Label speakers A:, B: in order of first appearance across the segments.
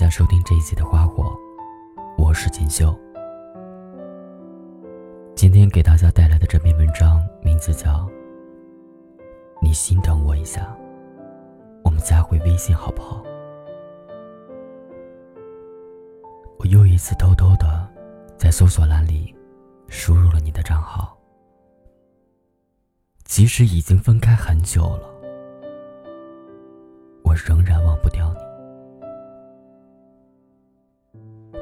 A: 家收听这一期的《花火》，我是锦绣。今天给大家带来的这篇文章名字叫《你心疼我一下，我们加回微信好不好？》我又一次偷偷的在搜索栏里输入了你的账号，即使已经分开很久了，我仍然忘不掉你。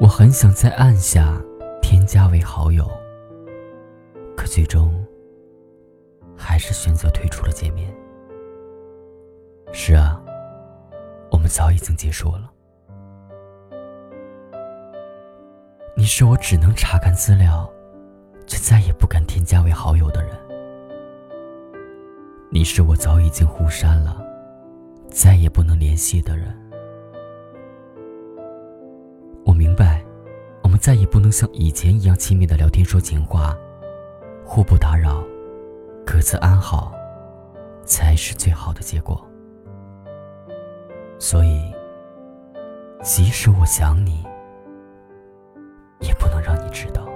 A: 我很想再按下添加为好友，可最终还是选择退出了界面。是啊，我们早已经结束了。你是我只能查看资料，却再也不敢添加为好友的人。你是我早已经互删了，再也不能联系的人。再也不能像以前一样亲密的聊天说情话，互不打扰，各自安好，才是最好的结果。所以，即使我想你，也不能让你知道。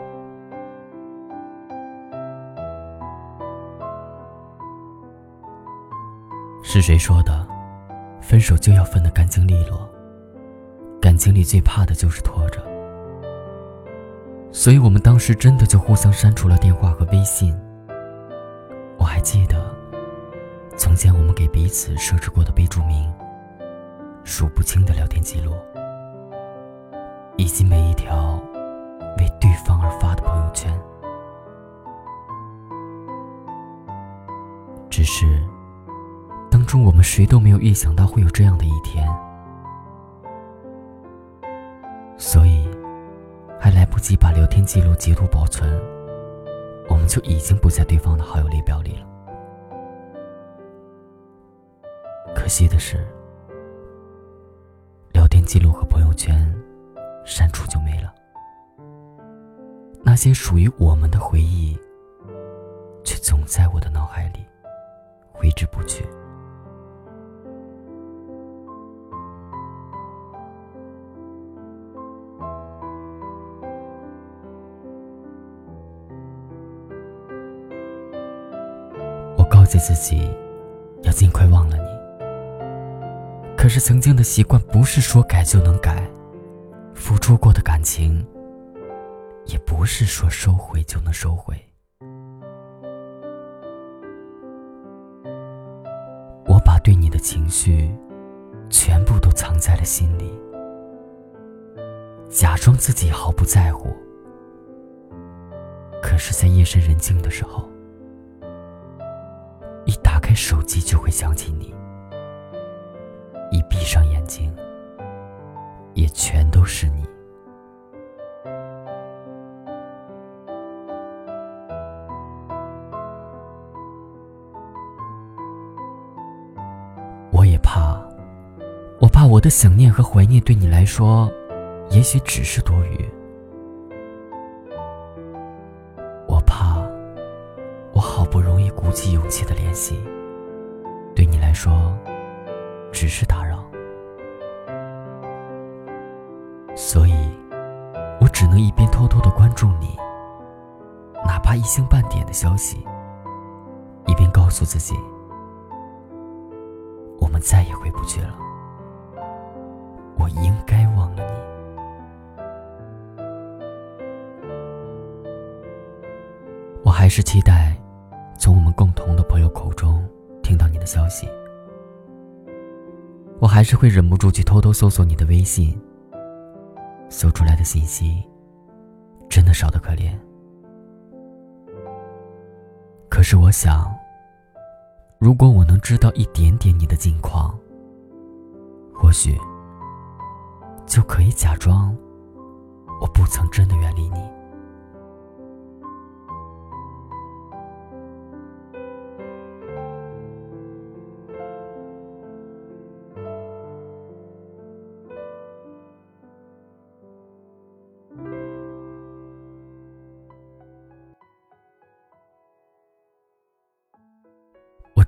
A: 是谁说的？分手就要分得干净利落。感情里最怕的就是拖着，所以我们当时真的就互相删除了电话和微信。我还记得，从前我们给彼此设置过的备注名，数不清的聊天记录，以及每一条为对方而发的朋友圈。只是，当初我们谁都没有预想到会有这样的一天。即把聊天记录截图保存，我们就已经不在对方的好友列表里了。可惜的是，聊天记录和朋友圈删除就没了，那些属于我们的回忆，却总在我的脑海里挥之不去。告诫自己，要尽快忘了你。可是曾经的习惯不是说改就能改，付出过的感情，也不是说收回就能收回。我把对你的情绪，全部都藏在了心里，假装自己毫不在乎。可是，在夜深人静的时候。开手机就会想起你，一闭上眼睛，也全都是你。我也怕，我怕我的想念和怀念对你来说，也许只是多余。鼓起勇气的联系。对你来说，只是打扰，所以，我只能一边偷偷的关注你，哪怕一星半点的消息，一边告诉自己，我们再也回不去了。我应该忘了你，我还是期待口中。听到你的消息，我还是会忍不住去偷偷搜索你的微信。搜出来的信息，真的少得可怜。可是我想，如果我能知道一点点你的近况，或许就可以假装我不曾真的远离你。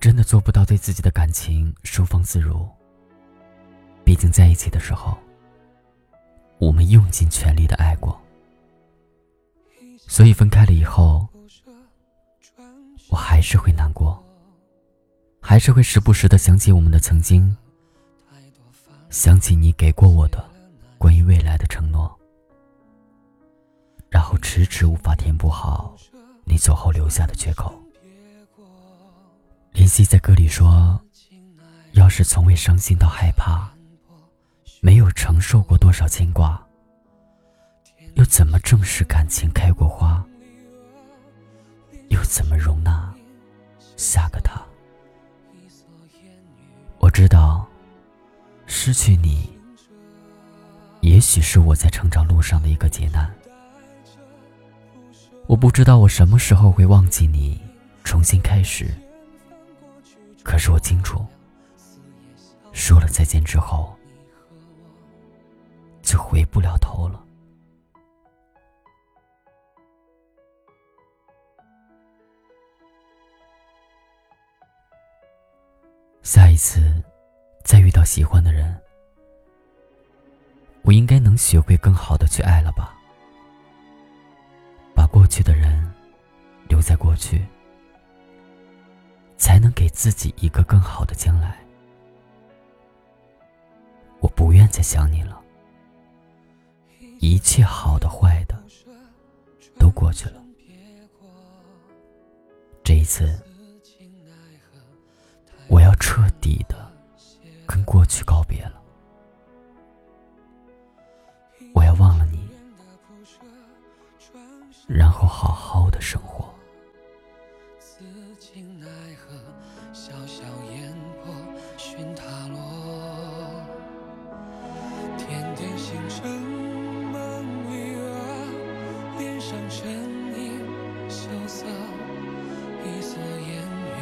A: 真的做不到对自己的感情收放自如。毕竟在一起的时候，我们用尽全力的爱过，所以分开了以后，我还是会难过，还是会时不时的想起我们的曾经，想起你给过我的关于未来的承诺，然后迟迟无法填补好你走后留下的缺口。林夕在歌里说：“要是从未伤心到害怕。”没有承受过多少牵挂，又怎么正视感情开过花？又怎么容纳下个他？我知道，失去你，也许是我在成长路上的一个劫难。我不知道我什么时候会忘记你，重新开始。可是我清楚，说了再见之后。就回不了头了。下一次再遇到喜欢的人，我应该能学会更好的去爱了吧？把过去的人留在过去，才能给自己一个更好的将来。我不愿再想你了。一切好的坏的都过去了，这一次我要彻底的跟过去告别了，我要忘了你，然后好好的生活。
B: 身影萧瑟，一蓑烟雨，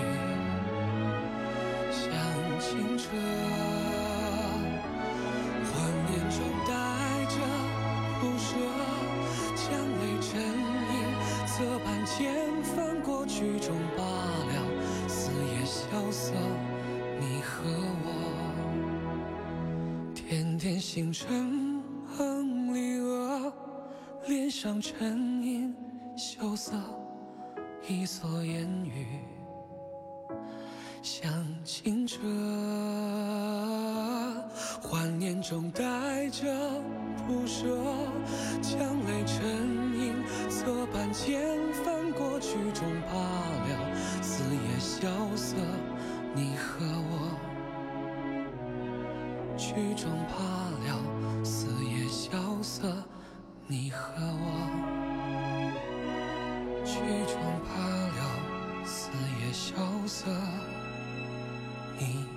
B: 像清澈。画面中带着不舍，强泪成影，侧畔千帆过，曲终罢了，死也萧瑟。你和我，点点星辰梦里娥，脸上尘。羞涩，一蓑烟雨向清澈，幻念中带着不舍，曲终罢了，四野萧瑟，你。